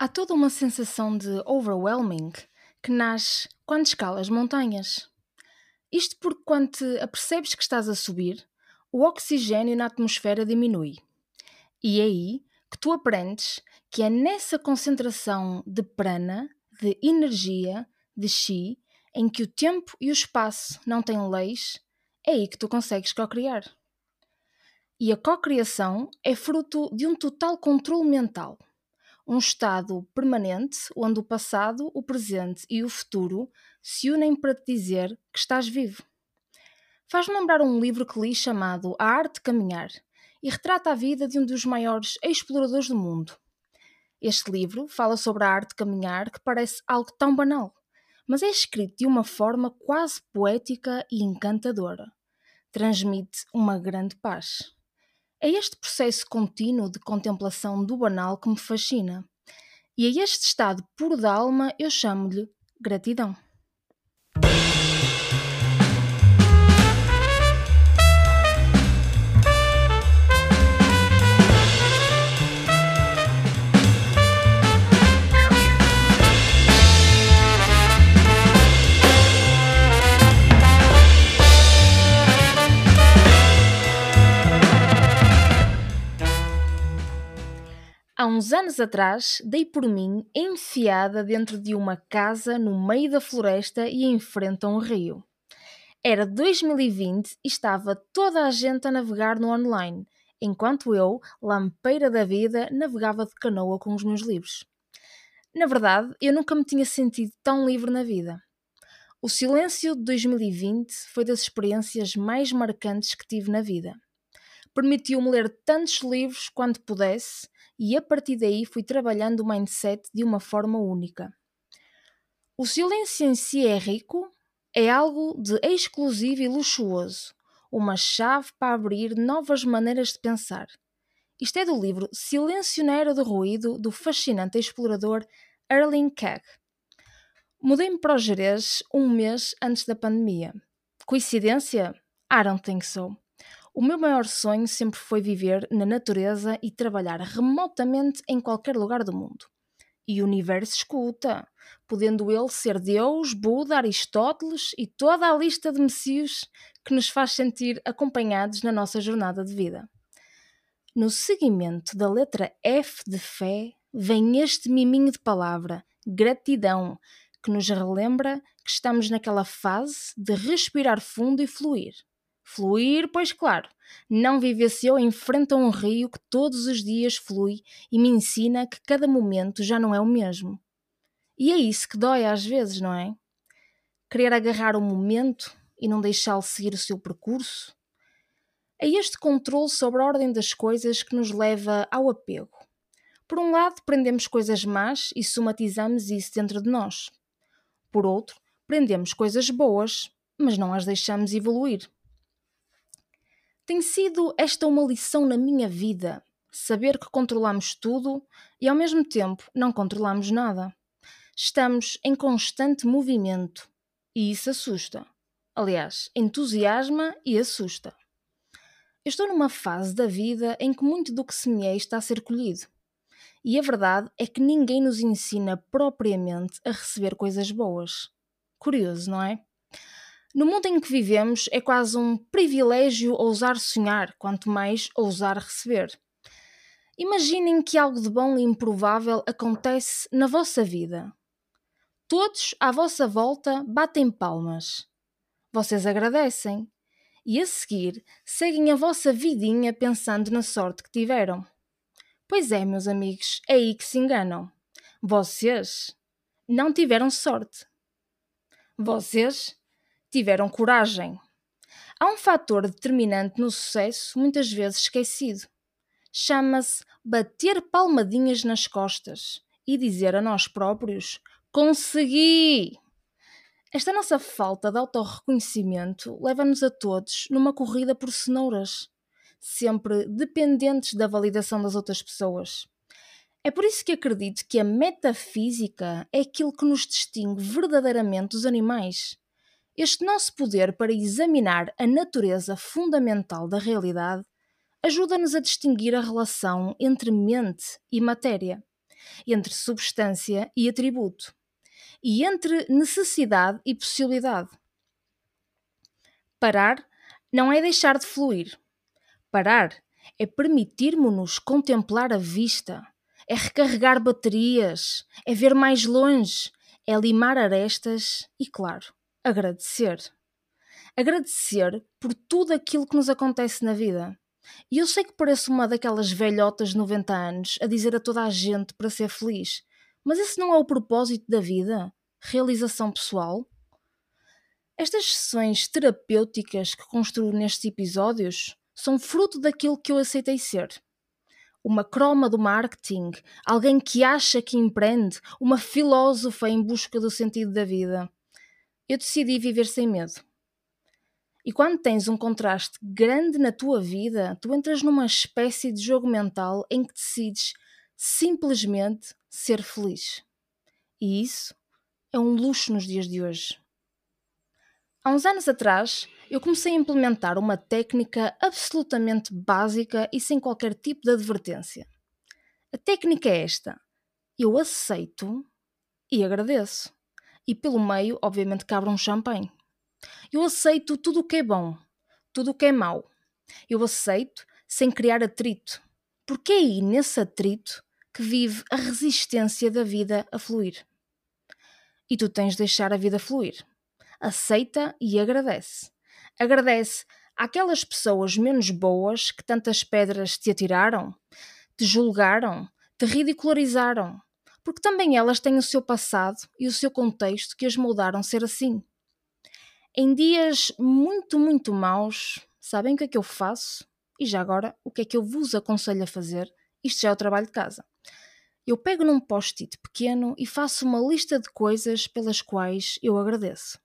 Há toda uma sensação de overwhelming que nasce quando escalas montanhas. Isto porque quando te apercebes que estás a subir, o oxigênio na atmosfera diminui. E é aí que tu aprendes que é nessa concentração de prana, de energia, de chi, em que o tempo e o espaço não têm leis, é aí que tu consegues co-criar. E a co-criação é fruto de um total controle mental. Um estado permanente onde o passado, o presente e o futuro se unem para te dizer que estás vivo. Faz-me lembrar um livro que li chamado A Arte de Caminhar e retrata a vida de um dos maiores exploradores do mundo. Este livro fala sobre a arte de caminhar que parece algo tão banal, mas é escrito de uma forma quase poética e encantadora. Transmite uma grande paz. É este processo contínuo de contemplação do banal que me fascina. E a este estado puro da alma eu chamo-lhe gratidão. Há uns anos atrás, dei por mim enfiada dentro de uma casa no meio da floresta e em frente a um rio. Era 2020 e estava toda a gente a navegar no online, enquanto eu, lampeira da vida, navegava de canoa com os meus livros. Na verdade, eu nunca me tinha sentido tão livre na vida. O silêncio de 2020 foi das experiências mais marcantes que tive na vida. Permitiu-me ler tantos livros quanto pudesse e a partir daí fui trabalhando o mindset de uma forma única. O silêncio em si é rico, é algo de exclusivo e luxuoso, uma chave para abrir novas maneiras de pensar. Isto é do livro Silencioneiro do Ruído, do fascinante explorador Erling Kagg. Mudei-me para o Jerez um mês antes da pandemia. Coincidência? I don't think so. O meu maior sonho sempre foi viver na natureza e trabalhar remotamente em qualquer lugar do mundo. E o universo escuta, podendo ele ser Deus, Buda, Aristóteles e toda a lista de messios que nos faz sentir acompanhados na nossa jornada de vida. No seguimento da letra F de fé, vem este miminho de palavra, gratidão, que nos relembra que estamos naquela fase de respirar fundo e fluir. Fluir, pois claro, não vivenciou em frente a um rio que todos os dias flui e me ensina que cada momento já não é o mesmo. E é isso que dói às vezes, não é? Querer agarrar o momento e não deixá-lo seguir o seu percurso. É este controle sobre a ordem das coisas que nos leva ao apego. Por um lado, prendemos coisas más e somatizamos isso dentro de nós. Por outro, prendemos coisas boas, mas não as deixamos evoluir. Tem sido esta uma lição na minha vida, saber que controlamos tudo e ao mesmo tempo não controlamos nada. Estamos em constante movimento e isso assusta. Aliás, entusiasma e assusta. Eu estou numa fase da vida em que muito do que semeei está a ser colhido. E a verdade é que ninguém nos ensina propriamente a receber coisas boas. Curioso, não é? No mundo em que vivemos, é quase um privilégio ousar sonhar, quanto mais ousar receber. Imaginem que algo de bom e improvável acontece na vossa vida. Todos à vossa volta batem palmas. Vocês agradecem e a seguir seguem a vossa vidinha pensando na sorte que tiveram. Pois é, meus amigos, é aí que se enganam. Vocês não tiveram sorte. Vocês tiveram coragem. Há um fator determinante no sucesso muitas vezes esquecido. Chama-se bater palmadinhas nas costas e dizer a nós próprios: Consegui! Esta nossa falta de autorreconhecimento leva-nos a todos numa corrida por cenouras, sempre dependentes da validação das outras pessoas. É por isso que acredito que a metafísica é aquilo que nos distingue verdadeiramente dos animais. Este nosso poder para examinar a natureza fundamental da realidade ajuda-nos a distinguir a relação entre mente e matéria. entre substância e atributo, e entre necessidade e possibilidade. Parar não é deixar de fluir. Parar é permitirmos-nos contemplar a vista, é recarregar baterias, é ver mais longe, é limar arestas e, claro, agradecer. Agradecer por tudo aquilo que nos acontece na vida. E eu sei que pareço uma daquelas velhotas de 90 anos a dizer a toda a gente para ser feliz, mas esse não é o propósito da vida? Realização pessoal? Estas sessões terapêuticas que construo nestes episódios são fruto daquilo que eu aceitei ser. Uma croma do marketing, alguém que acha que empreende, uma filósofa em busca do sentido da vida. Eu decidi viver sem medo. E quando tens um contraste grande na tua vida, tu entras numa espécie de jogo mental em que decides simplesmente ser feliz. E isso é um luxo nos dias de hoje. Há uns anos atrás, eu comecei a implementar uma técnica absolutamente básica e sem qualquer tipo de advertência. A técnica é esta: eu aceito e agradeço. E pelo meio, obviamente, cabe um champanhe. Eu aceito tudo o que é bom, tudo o que é mau. Eu aceito sem criar atrito, porque é aí nesse atrito que vive a resistência da vida a fluir. E tu tens de deixar a vida fluir. Aceita e agradece. Agradece àquelas pessoas menos boas que tantas pedras te atiraram, te julgaram, te ridicularizaram, porque também elas têm o seu passado e o seu contexto que as moldaram ser assim. Em dias muito, muito maus, sabem o que é que eu faço? E já agora, o que é que eu vos aconselho a fazer? Isto já é o trabalho de casa. Eu pego num post-it pequeno e faço uma lista de coisas pelas quais eu agradeço.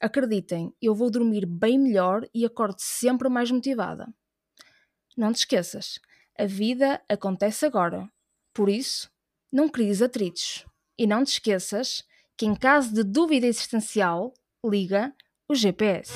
Acreditem, eu vou dormir bem melhor e acordo sempre mais motivada. Não te esqueças, a vida acontece agora. Por isso, não cries atritos. E não te esqueças que, em caso de dúvida existencial, liga o GPS.